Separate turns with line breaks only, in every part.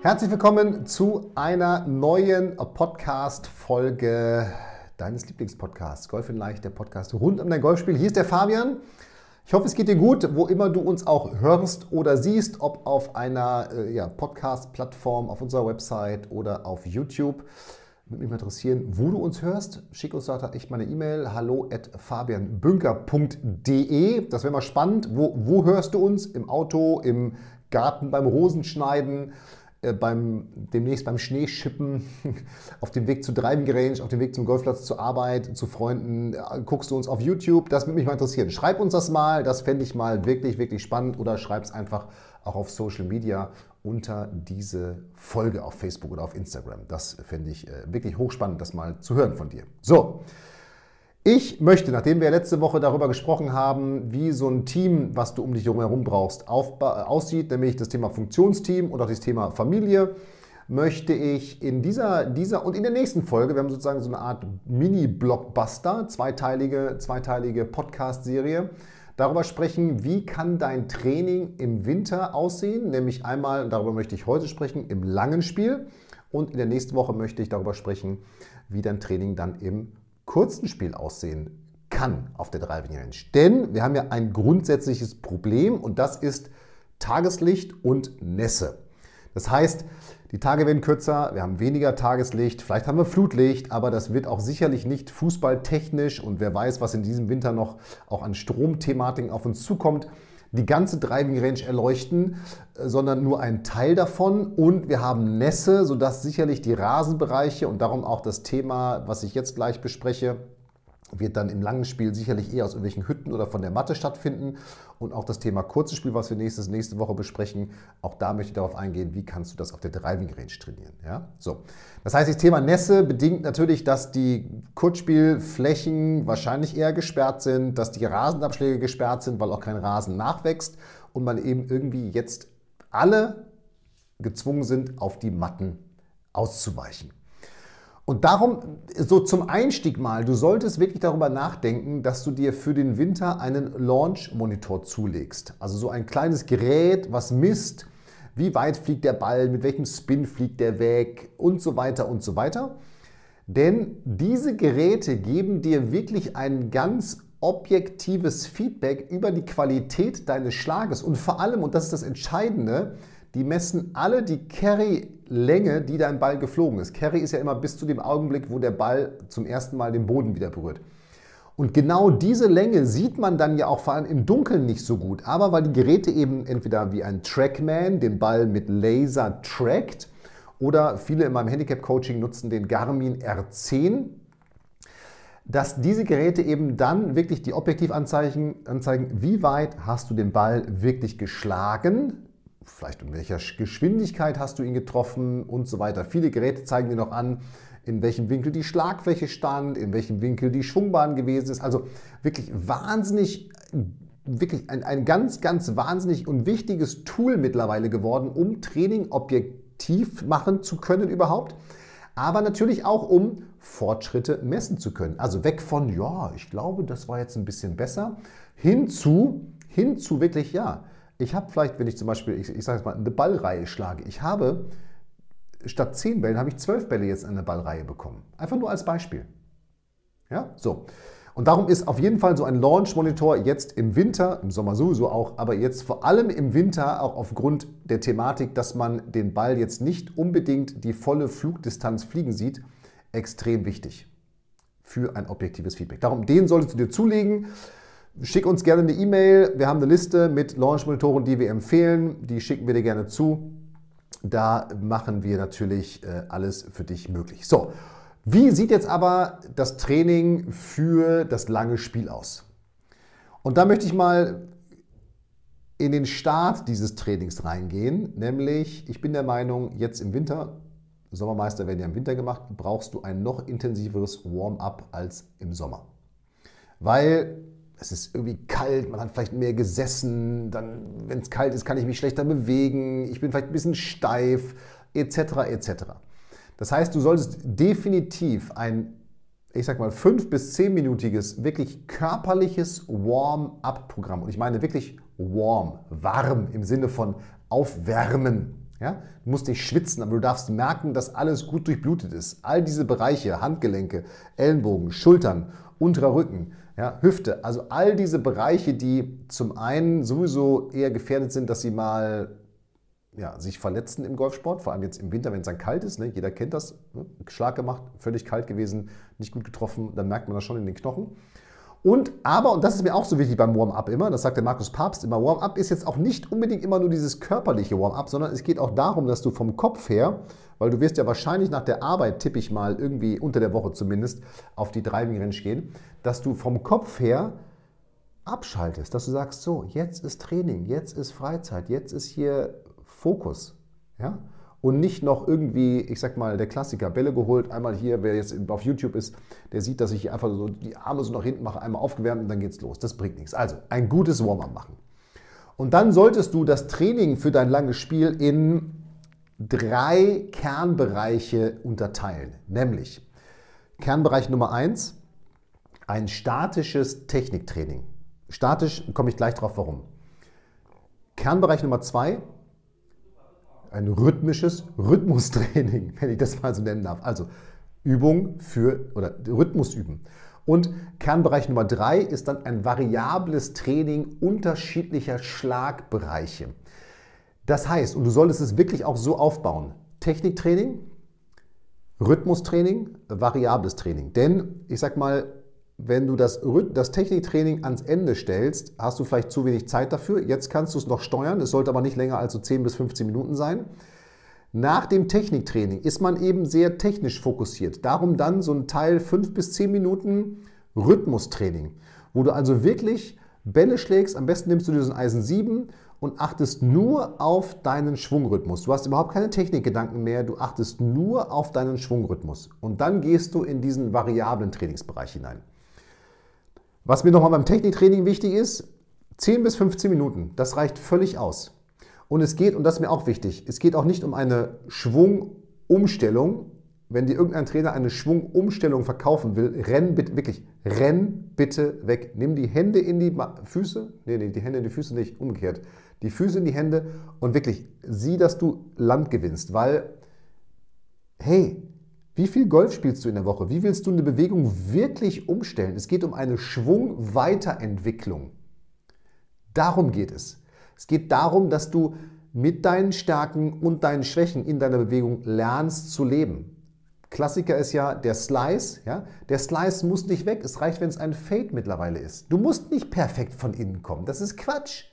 Herzlich willkommen zu einer neuen Podcast-Folge deines Lieblingspodcasts. Golf in Leicht, der Podcast rund um dein Golfspiel. Hier ist der Fabian. Ich hoffe, es geht dir gut, wo immer du uns auch hörst oder siehst, ob auf einer äh, ja, Podcast-Plattform, auf unserer Website oder auf YouTube. Würde mich mal interessieren, wo du uns hörst. Schick uns da echt mal eine E-Mail. Hallo at fabianbünker.de. Das wäre mal spannend. Wo, wo hörst du uns? Im Auto, im Garten, beim Rosenschneiden? Äh, beim, demnächst beim Schneeschippen, auf dem Weg zur Driving Range, auf dem Weg zum Golfplatz, zur Arbeit, zu Freunden, äh, guckst du uns auf YouTube. Das würde mich mal interessieren. Schreib uns das mal, das fände ich mal wirklich, wirklich spannend oder schreib es einfach auch auf Social Media unter diese Folge auf Facebook oder auf Instagram. Das fände ich äh, wirklich hochspannend, das mal zu hören von dir. So, ich möchte, nachdem wir letzte Woche darüber gesprochen haben, wie so ein Team, was du um dich herum brauchst, aussieht, nämlich das Thema Funktionsteam und auch das Thema Familie, möchte ich in dieser, dieser und in der nächsten Folge, wir haben sozusagen so eine Art Mini-Blockbuster, zweiteilige, zweiteilige Podcast-Serie, darüber sprechen, wie kann dein Training im Winter aussehen, nämlich einmal, darüber möchte ich heute sprechen, im langen Spiel. Und in der nächsten Woche möchte ich darüber sprechen, wie dein Training dann im kurzen Spiel aussehen kann auf der Driving Range. Denn wir haben ja ein grundsätzliches Problem und das ist Tageslicht und Nässe. Das heißt, die Tage werden kürzer, wir haben weniger Tageslicht, vielleicht haben wir Flutlicht, aber das wird auch sicherlich nicht fußballtechnisch und wer weiß, was in diesem Winter noch auch an Stromthematiken auf uns zukommt, die ganze Driving Range erleuchten, sondern nur ein Teil davon. Und wir haben Nässe, sodass sicherlich die Rasenbereiche und darum auch das Thema, was ich jetzt gleich bespreche, wird dann im langen Spiel sicherlich eher aus irgendwelchen Hütten oder von der Matte stattfinden. Und auch das Thema kurzes Spiel, was wir nächstes, nächste Woche besprechen, auch da möchte ich darauf eingehen, wie kannst du das auf der Driving Range trainieren. Ja? So. Das heißt, das Thema Nässe bedingt natürlich, dass die Kurzspielflächen wahrscheinlich eher gesperrt sind, dass die Rasenabschläge gesperrt sind, weil auch kein Rasen nachwächst und man eben irgendwie jetzt alle gezwungen sind, auf die Matten auszuweichen. Und darum, so zum Einstieg mal, du solltest wirklich darüber nachdenken, dass du dir für den Winter einen Launch-Monitor zulegst. Also so ein kleines Gerät, was misst, wie weit fliegt der Ball, mit welchem Spin fliegt der weg und so weiter und so weiter. Denn diese Geräte geben dir wirklich ein ganz objektives Feedback über die Qualität deines Schlages und vor allem, und das ist das Entscheidende, die messen alle die Carry-Länge, die dein Ball geflogen ist. Carry ist ja immer bis zu dem Augenblick, wo der Ball zum ersten Mal den Boden wieder berührt. Und genau diese Länge sieht man dann ja auch vor allem im Dunkeln nicht so gut. Aber weil die Geräte eben entweder wie ein Trackman den Ball mit Laser trackt oder viele in meinem Handicap-Coaching nutzen den Garmin R10, dass diese Geräte eben dann wirklich die Objektivanzeigen anzeigen, wie weit hast du den Ball wirklich geschlagen, vielleicht in welcher Geschwindigkeit hast du ihn getroffen und so weiter. Viele Geräte zeigen dir noch an, in welchem Winkel die Schlagfläche stand, in welchem Winkel die Schwungbahn gewesen ist. Also wirklich wahnsinnig, wirklich ein, ein ganz, ganz wahnsinnig und wichtiges Tool mittlerweile geworden, um Training objektiv machen zu können überhaupt. Aber natürlich auch, um Fortschritte messen zu können. Also weg von, ja, ich glaube, das war jetzt ein bisschen besser, hin zu, hin zu wirklich, ja, ich habe vielleicht, wenn ich zum Beispiel, ich, ich sage jetzt mal, eine Ballreihe schlage, ich habe statt 10 Bällen, habe ich 12 Bälle jetzt in eine Ballreihe bekommen. Einfach nur als Beispiel. Ja, so. Und darum ist auf jeden Fall so ein Launch-Monitor jetzt im Winter, im Sommer sowieso auch, aber jetzt vor allem im Winter auch aufgrund der Thematik, dass man den Ball jetzt nicht unbedingt die volle Flugdistanz fliegen sieht, extrem wichtig für ein objektives Feedback. Darum, den solltest du dir zulegen. Schick uns gerne eine E-Mail. Wir haben eine Liste mit Launch-Monitoren, die wir empfehlen. Die schicken wir dir gerne zu. Da machen wir natürlich äh, alles für dich möglich. So, wie sieht jetzt aber das Training für das lange Spiel aus? Und da möchte ich mal in den Start dieses Trainings reingehen, nämlich ich bin der Meinung, jetzt im Winter, Sommermeister werden ja im Winter gemacht, brauchst du ein noch intensiveres Warm-up als im Sommer. Weil es ist irgendwie kalt, man hat vielleicht mehr gesessen, dann, wenn es kalt ist, kann ich mich schlechter bewegen, ich bin vielleicht ein bisschen steif, etc. etc. Das heißt, du solltest definitiv ein, ich sag mal, fünf- bis zehnminütiges, wirklich körperliches Warm-up-Programm, und ich meine wirklich warm, warm im Sinne von aufwärmen. Ja? Du musst nicht schwitzen, aber du darfst merken, dass alles gut durchblutet ist. All diese Bereiche, Handgelenke, Ellenbogen, Schultern, unterer Rücken, ja, Hüfte, also all diese Bereiche, die zum einen sowieso eher gefährdet sind, dass sie mal ja, sich verletzen im Golfsport, vor allem jetzt im Winter, wenn es dann kalt ist. Ne? Jeder kennt das. Ne? Schlag gemacht, völlig kalt gewesen, nicht gut getroffen, dann merkt man das schon in den Knochen. Und aber, und das ist mir auch so wichtig beim Warm-up immer, das sagt der Markus Papst immer, Warm-up ist jetzt auch nicht unbedingt immer nur dieses körperliche Warm-up, sondern es geht auch darum, dass du vom Kopf her, weil du wirst ja wahrscheinlich nach der Arbeit, tippe ich mal, irgendwie unter der Woche zumindest, auf die Driving Range gehen, dass du vom Kopf her abschaltest, dass du sagst, so, jetzt ist Training, jetzt ist Freizeit, jetzt ist hier Fokus. Ja? und nicht noch irgendwie, ich sag mal, der Klassiker, Bälle geholt, einmal hier, wer jetzt auf YouTube ist, der sieht, dass ich einfach so die Arme so nach hinten mache, einmal aufgewärmt und dann geht's los. Das bringt nichts. Also ein gutes Warm-up machen. Und dann solltest du das Training für dein langes Spiel in drei Kernbereiche unterteilen. Nämlich Kernbereich Nummer eins, ein statisches Techniktraining. Statisch komme ich gleich drauf, warum. Kernbereich Nummer zwei, ein rhythmisches Rhythmustraining, wenn ich das mal so nennen darf. Also Übung für oder Rhythmus üben. Und Kernbereich Nummer drei ist dann ein variables Training unterschiedlicher Schlagbereiche. Das heißt, und du solltest es wirklich auch so aufbauen: Techniktraining, Rhythmustraining, variables Training. Denn ich sag mal, wenn du das, das Techniktraining ans Ende stellst, hast du vielleicht zu wenig Zeit dafür. Jetzt kannst du es noch steuern, es sollte aber nicht länger als so 10 bis 15 Minuten sein. Nach dem Techniktraining ist man eben sehr technisch fokussiert. Darum dann so ein Teil 5 bis 10 Minuten Rhythmustraining, wo du also wirklich Bälle schlägst. Am besten nimmst du diesen Eisen 7 und achtest nur auf deinen Schwungrhythmus. Du hast überhaupt keine Technikgedanken mehr, du achtest nur auf deinen Schwungrhythmus. Und dann gehst du in diesen variablen Trainingsbereich hinein. Was mir nochmal beim Techniktraining wichtig ist, 10 bis 15 Minuten, das reicht völlig aus. Und es geht, und das ist mir auch wichtig, es geht auch nicht um eine Schwungumstellung. Wenn dir irgendein Trainer eine Schwungumstellung verkaufen will, renn bitte, wirklich, renn bitte weg. Nimm die Hände in die Füße, nee, nee, die Hände in die Füße nicht, umgekehrt. Die Füße in die Hände und wirklich sieh, dass du Land gewinnst, weil, hey, wie viel Golf spielst du in der Woche? Wie willst du eine Bewegung wirklich umstellen? Es geht um eine Schwungweiterentwicklung. Darum geht es. Es geht darum, dass du mit deinen Stärken und deinen Schwächen in deiner Bewegung lernst zu leben. Klassiker ist ja der Slice. Ja? Der Slice muss nicht weg. Es reicht, wenn es ein Fade mittlerweile ist. Du musst nicht perfekt von innen kommen. Das ist Quatsch.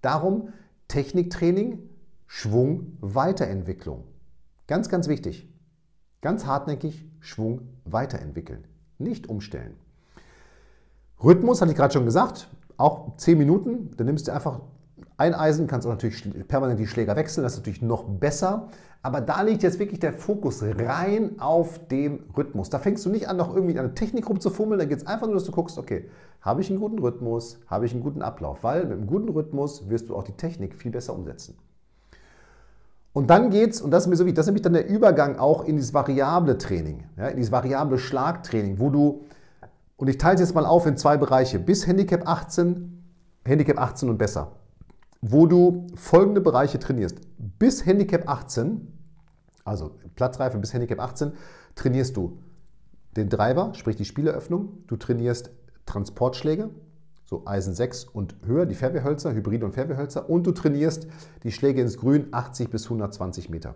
Darum Techniktraining, Schwung, Weiterentwicklung. Ganz, ganz wichtig. Ganz hartnäckig Schwung weiterentwickeln, nicht umstellen. Rhythmus, hatte ich gerade schon gesagt, auch 10 Minuten. Dann nimmst du einfach ein Eisen, kannst auch natürlich permanent die Schläger wechseln, das ist natürlich noch besser. Aber da liegt jetzt wirklich der Fokus rein auf dem Rhythmus. Da fängst du nicht an, noch irgendwie eine Technik rumzufummeln, da geht es einfach nur, dass du guckst, okay, habe ich einen guten Rhythmus, habe ich einen guten Ablauf, weil mit einem guten Rhythmus wirst du auch die Technik viel besser umsetzen. Und dann geht's, und das ist mir so wichtig, das ist nämlich dann der Übergang auch in dieses variable Training, ja, in dieses variable Schlagtraining, wo du, und ich teile es jetzt mal auf in zwei Bereiche, bis Handicap 18, Handicap 18 und besser, wo du folgende Bereiche trainierst. Bis Handicap 18, also Platzreife bis Handicap 18, trainierst du den Driver, sprich die Spieleröffnung, du trainierst Transportschläge, so Eisen 6 und höher, die Fairwayhölzer, Hybride und Fairwayhölzer und du trainierst die Schläge ins Grün 80 bis 120 Meter.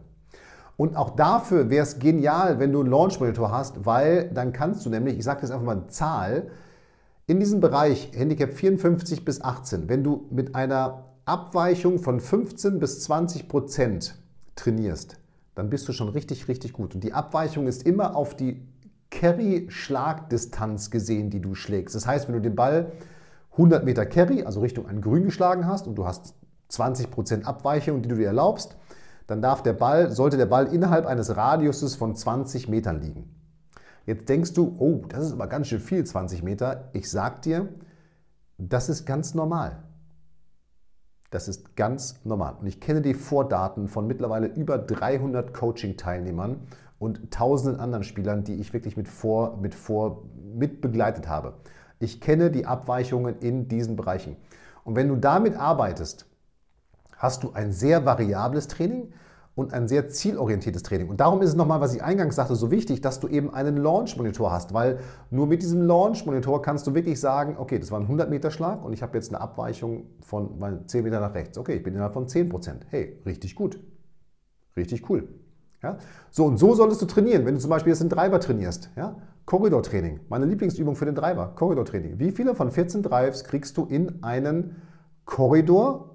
Und auch dafür wäre es genial, wenn du einen Launch-Monitor hast, weil dann kannst du nämlich, ich sage jetzt einfach mal eine Zahl, in diesem Bereich Handicap 54 bis 18, wenn du mit einer Abweichung von 15 bis 20 Prozent trainierst, dann bist du schon richtig, richtig gut. Und die Abweichung ist immer auf die Carry-Schlagdistanz gesehen, die du schlägst. Das heißt, wenn du den Ball 100 Meter Carry, also Richtung ein Grün geschlagen hast und du hast 20% Abweichung, die du dir erlaubst, dann darf der Ball, sollte der Ball innerhalb eines Radiuses von 20 Metern liegen. Jetzt denkst du, oh, das ist aber ganz schön viel, 20 Meter. Ich sag dir, das ist ganz normal. Das ist ganz normal. Und ich kenne die Vordaten von mittlerweile über 300 Coaching-Teilnehmern und tausenden anderen Spielern, die ich wirklich mit vor, mit vor, mit begleitet habe. Ich kenne die Abweichungen in diesen Bereichen. Und wenn du damit arbeitest, hast du ein sehr variables Training und ein sehr zielorientiertes Training. Und darum ist es nochmal, was ich eingangs sagte, so wichtig, dass du eben einen Launch-Monitor hast, weil nur mit diesem Launch-Monitor kannst du wirklich sagen, okay, das war ein 100-Meter-Schlag und ich habe jetzt eine Abweichung von 10 Meter nach rechts. Okay, ich bin innerhalb von 10 Prozent. Hey, richtig gut. Richtig cool. Ja? So und so solltest du trainieren, wenn du zum Beispiel jetzt den Driver trainierst. Ja? Korridortraining, meine Lieblingsübung für den Driver, Korridortraining. Wie viele von 14 Drives kriegst du in einen Korridor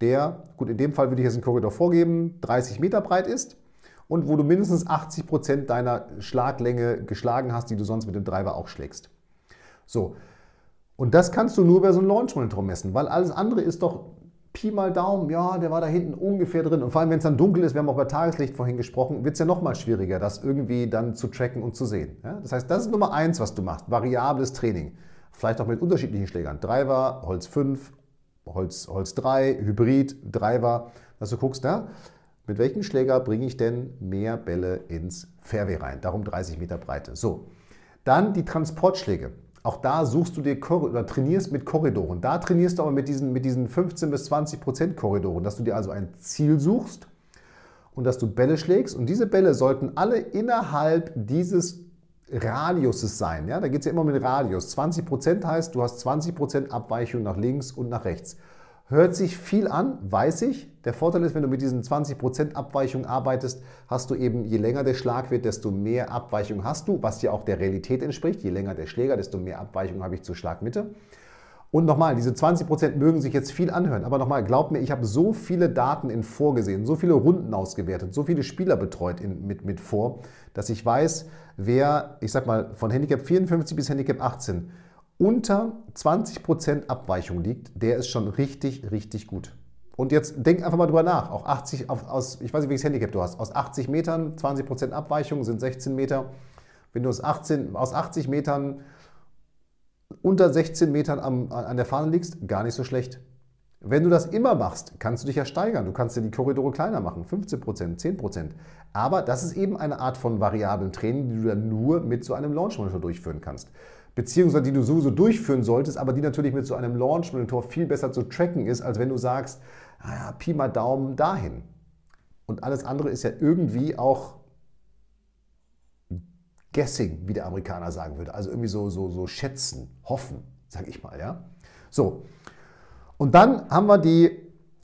der, gut, in dem Fall würde ich jetzt einen Korridor vorgeben, 30 Meter breit ist und wo du mindestens 80 Prozent deiner Schlaglänge geschlagen hast, die du sonst mit dem Driver auch schlägst. So. Und das kannst du nur bei so einem Launch-Monitor messen, weil alles andere ist doch Pi mal Daumen, ja, der war da hinten ungefähr drin. Und vor allem, wenn es dann dunkel ist, wir haben auch bei Tageslicht vorhin gesprochen, wird es ja nochmal schwieriger, das irgendwie dann zu tracken und zu sehen. Ja? Das heißt, das ist Nummer eins, was du machst, variables Training. Vielleicht auch mit unterschiedlichen Schlägern. Driver, Holz 5, Holz, Holz 3, Hybrid, Driver, dass du guckst, na, mit welchem Schläger bringe ich denn mehr Bälle ins Fairway rein? Darum 30 Meter Breite. So, dann die Transportschläge. Auch da suchst du dir oder trainierst mit Korridoren. Da trainierst du aber mit diesen, mit diesen 15 bis 20 Prozent Korridoren, dass du dir also ein Ziel suchst und dass du Bälle schlägst. Und diese Bälle sollten alle innerhalb dieses Radiuses sein. Ja? Da geht es ja immer mit Radius. 20% heißt, du hast 20% Abweichung nach links und nach rechts. Hört sich viel an, weiß ich. Der Vorteil ist, wenn du mit diesen 20% Abweichung arbeitest, hast du eben, je länger der Schlag wird, desto mehr Abweichung hast du, was ja auch der Realität entspricht. Je länger der Schläger, desto mehr Abweichung habe ich zur Schlagmitte. Und nochmal, diese 20% mögen sich jetzt viel anhören, aber nochmal, glaub mir, ich habe so viele Daten in vorgesehen, so viele Runden ausgewertet, so viele Spieler betreut in, mit, mit vor, dass ich weiß, wer, ich sag mal, von Handicap 54 bis Handicap 18 unter 20% Abweichung liegt, der ist schon richtig, richtig gut. Und jetzt denk einfach mal drüber nach. Auch 80, aus, ich weiß nicht, welches Handicap du hast. Aus 80 Metern, 20% Abweichung sind 16 Meter. Wenn du aus, 18, aus 80 Metern unter 16 Metern am, an der Fahne liegst, gar nicht so schlecht. Wenn du das immer machst, kannst du dich ja steigern. Du kannst ja die Korridore kleiner machen, 15%, 10%. Aber das ist eben eine Art von variablen Training, die du dann nur mit so einem Launch Monitor durchführen kannst. Beziehungsweise die du sowieso durchführen solltest, aber die natürlich mit so einem Launch Monitor viel besser zu tracken ist, als wenn du sagst, naja, Pi mal Daumen dahin. Und alles andere ist ja irgendwie auch Guessing, wie der Amerikaner sagen würde. Also irgendwie so, so, so schätzen, hoffen, sage ich mal. Ja? So. Und dann haben wir die,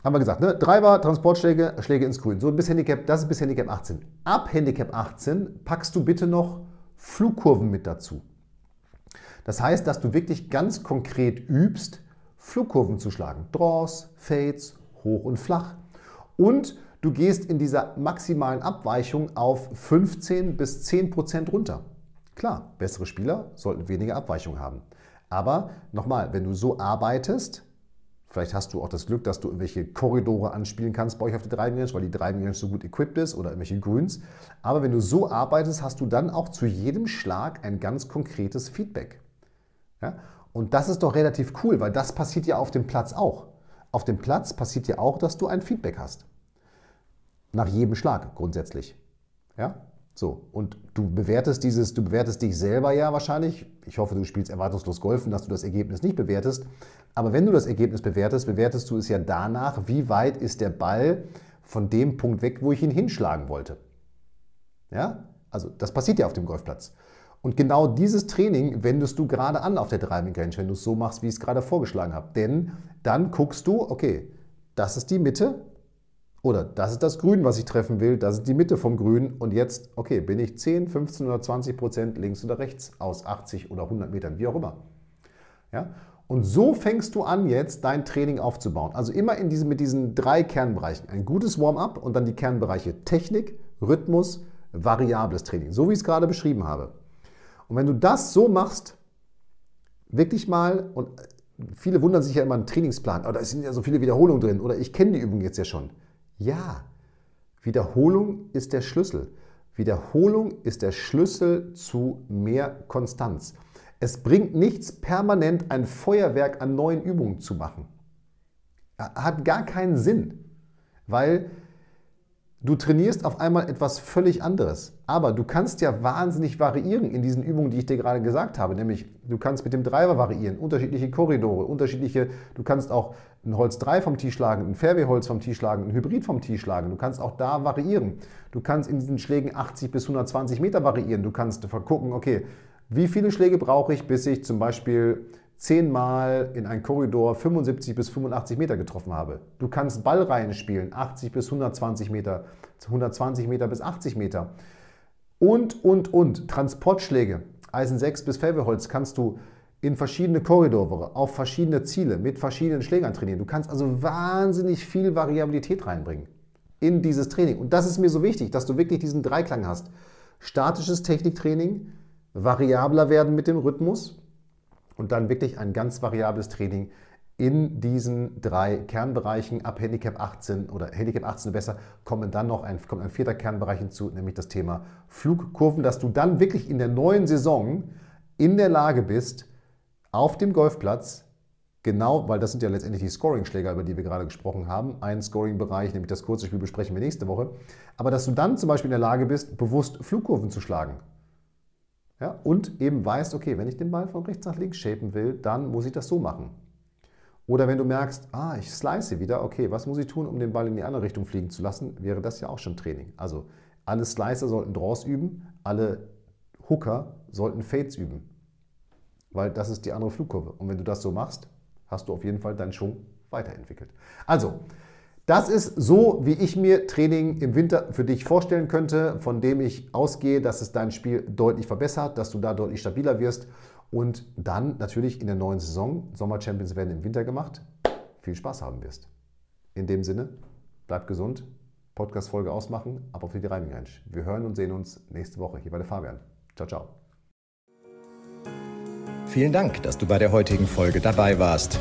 haben wir gesagt, ne? Driver, Transportschläge, Schläge ins Grün. So bis Handicap, das ist bis Handicap 18. Ab Handicap 18 packst du bitte noch Flugkurven mit dazu. Das heißt, dass du wirklich ganz konkret übst, Flugkurven zu schlagen. Draws, Fades, hoch und flach. Und Du gehst in dieser maximalen Abweichung auf 15 bis 10 Prozent runter. Klar, bessere Spieler sollten weniger Abweichung haben. Aber nochmal, wenn du so arbeitest, vielleicht hast du auch das Glück, dass du irgendwelche Korridore anspielen kannst bei euch auf der Driving weil die Driving Range so gut equipped ist oder irgendwelche Grüns. Aber wenn du so arbeitest, hast du dann auch zu jedem Schlag ein ganz konkretes Feedback. Ja? Und das ist doch relativ cool, weil das passiert ja auf dem Platz auch. Auf dem Platz passiert ja auch, dass du ein Feedback hast. Nach jedem Schlag grundsätzlich. Ja? So, und du bewertest dieses, du bewertest dich selber ja wahrscheinlich. Ich hoffe, du spielst erwartungslos Golfen, dass du das Ergebnis nicht bewertest. Aber wenn du das Ergebnis bewertest, bewertest du es ja danach, wie weit ist der Ball von dem Punkt weg, wo ich ihn hinschlagen wollte. Ja? Also, das passiert ja auf dem Golfplatz. Und genau dieses Training wendest du gerade an auf der Driving Range, wenn du es so machst, wie ich es gerade vorgeschlagen habe. Denn dann guckst du, okay, das ist die Mitte, oder das ist das Grün, was ich treffen will, das ist die Mitte vom Grün und jetzt, okay, bin ich 10, 15 oder 20 Prozent links oder rechts aus 80 oder 100 Metern, wie auch immer. Ja? Und so fängst du an, jetzt dein Training aufzubauen. Also immer in diesem, mit diesen drei Kernbereichen. Ein gutes Warm-up und dann die Kernbereiche Technik, Rhythmus, variables Training, so wie ich es gerade beschrieben habe. Und wenn du das so machst, wirklich mal und viele wundern sich ja immer einen Trainingsplan, aber da sind ja so viele Wiederholungen drin oder ich kenne die Übung jetzt ja schon. Ja, Wiederholung ist der Schlüssel. Wiederholung ist der Schlüssel zu mehr Konstanz. Es bringt nichts, permanent ein Feuerwerk an neuen Übungen zu machen. Hat gar keinen Sinn, weil Du trainierst auf einmal etwas völlig anderes. Aber du kannst ja wahnsinnig variieren in diesen Übungen, die ich dir gerade gesagt habe. Nämlich, du kannst mit dem Driver variieren, unterschiedliche Korridore, unterschiedliche, du kannst auch ein Holz 3 vom Tee schlagen, ein Fairway-Holz vom Tee schlagen, ein Hybrid vom Tee schlagen. Du kannst auch da variieren. Du kannst in diesen Schlägen 80 bis 120 Meter variieren. Du kannst gucken, okay, wie viele Schläge brauche ich, bis ich zum Beispiel zehnmal in einen Korridor 75 bis 85 Meter getroffen habe. Du kannst Ballreihen spielen, 80 bis 120 Meter, 120 Meter bis 80 Meter. Und, und, und. Transportschläge, Eisen 6 bis Felbeholz kannst du in verschiedene Korridore, auf verschiedene Ziele, mit verschiedenen Schlägern trainieren. Du kannst also wahnsinnig viel Variabilität reinbringen in dieses Training. Und das ist mir so wichtig, dass du wirklich diesen Dreiklang hast. Statisches Techniktraining, variabler werden mit dem Rhythmus und dann wirklich ein ganz variables Training in diesen drei Kernbereichen ab Handicap 18 oder Handicap 18 besser kommen dann noch ein, kommt ein vierter Kernbereich hinzu, nämlich das Thema Flugkurven, dass du dann wirklich in der neuen Saison in der Lage bist, auf dem Golfplatz genau, weil das sind ja letztendlich die Scoring-Schläger, über die wir gerade gesprochen haben, ein Scoring-Bereich, nämlich das kurze Spiel besprechen wir nächste Woche, aber dass du dann zum Beispiel in der Lage bist, bewusst Flugkurven zu schlagen. Ja, und eben weißt, okay, wenn ich den Ball von rechts nach links shapen will, dann muss ich das so machen. Oder wenn du merkst, ah, ich slice wieder, okay, was muss ich tun, um den Ball in die andere Richtung fliegen zu lassen, wäre das ja auch schon Training. Also alle Slicer sollten Draws üben, alle Hooker sollten Fades üben. Weil das ist die andere Flugkurve. Und wenn du das so machst, hast du auf jeden Fall deinen Schwung weiterentwickelt. Also, das ist so, wie ich mir Training im Winter für dich vorstellen könnte, von dem ich ausgehe, dass es dein Spiel deutlich verbessert, dass du da deutlich stabiler wirst und dann natürlich in der neuen Saison, Sommer Champions werden im Winter gemacht, viel Spaß haben wirst. In dem Sinne, bleib gesund, Podcast-Folge ausmachen, ab auf die Driving Range. Wir hören und sehen uns nächste Woche hier bei der Fabian. Ciao, ciao.
Vielen Dank, dass du bei der heutigen Folge dabei warst.